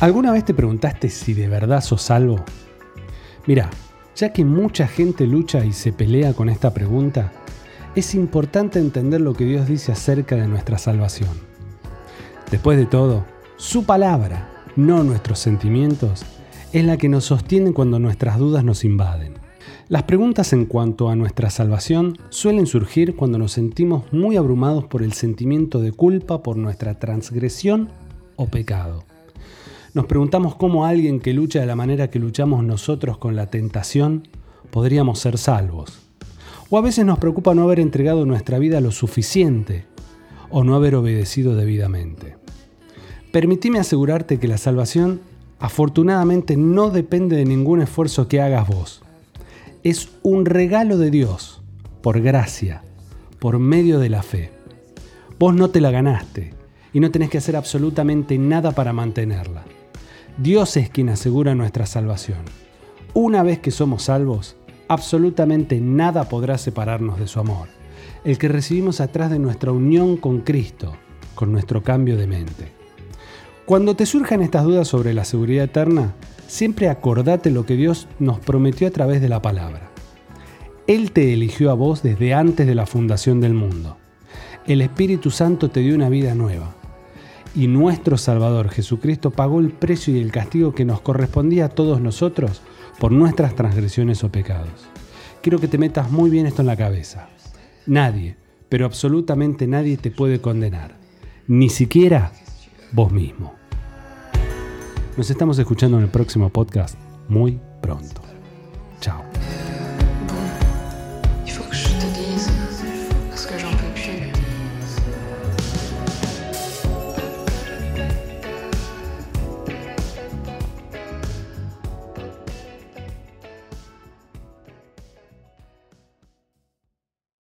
¿Alguna vez te preguntaste si de verdad sos salvo? Mira, ya que mucha gente lucha y se pelea con esta pregunta, es importante entender lo que Dios dice acerca de nuestra salvación. Después de todo, su palabra, no nuestros sentimientos, es la que nos sostiene cuando nuestras dudas nos invaden. Las preguntas en cuanto a nuestra salvación suelen surgir cuando nos sentimos muy abrumados por el sentimiento de culpa por nuestra transgresión o pecado. Nos preguntamos cómo alguien que lucha de la manera que luchamos nosotros con la tentación podríamos ser salvos. O a veces nos preocupa no haber entregado nuestra vida lo suficiente o no haber obedecido debidamente. Permitime asegurarte que la salvación afortunadamente no depende de ningún esfuerzo que hagas vos. Es un regalo de Dios, por gracia, por medio de la fe. Vos no te la ganaste y no tenés que hacer absolutamente nada para mantenerla. Dios es quien asegura nuestra salvación. Una vez que somos salvos, absolutamente nada podrá separarnos de su amor, el que recibimos atrás de nuestra unión con Cristo, con nuestro cambio de mente. Cuando te surjan estas dudas sobre la seguridad eterna, siempre acordate lo que Dios nos prometió a través de la palabra. Él te eligió a vos desde antes de la fundación del mundo. El Espíritu Santo te dio una vida nueva y nuestro Salvador Jesucristo pagó el precio y el castigo que nos correspondía a todos nosotros por nuestras transgresiones o pecados. Quiero que te metas muy bien esto en la cabeza. Nadie, pero absolutamente nadie te puede condenar, ni siquiera vos mismo. Nos estamos escuchando en el próximo podcast muy pronto.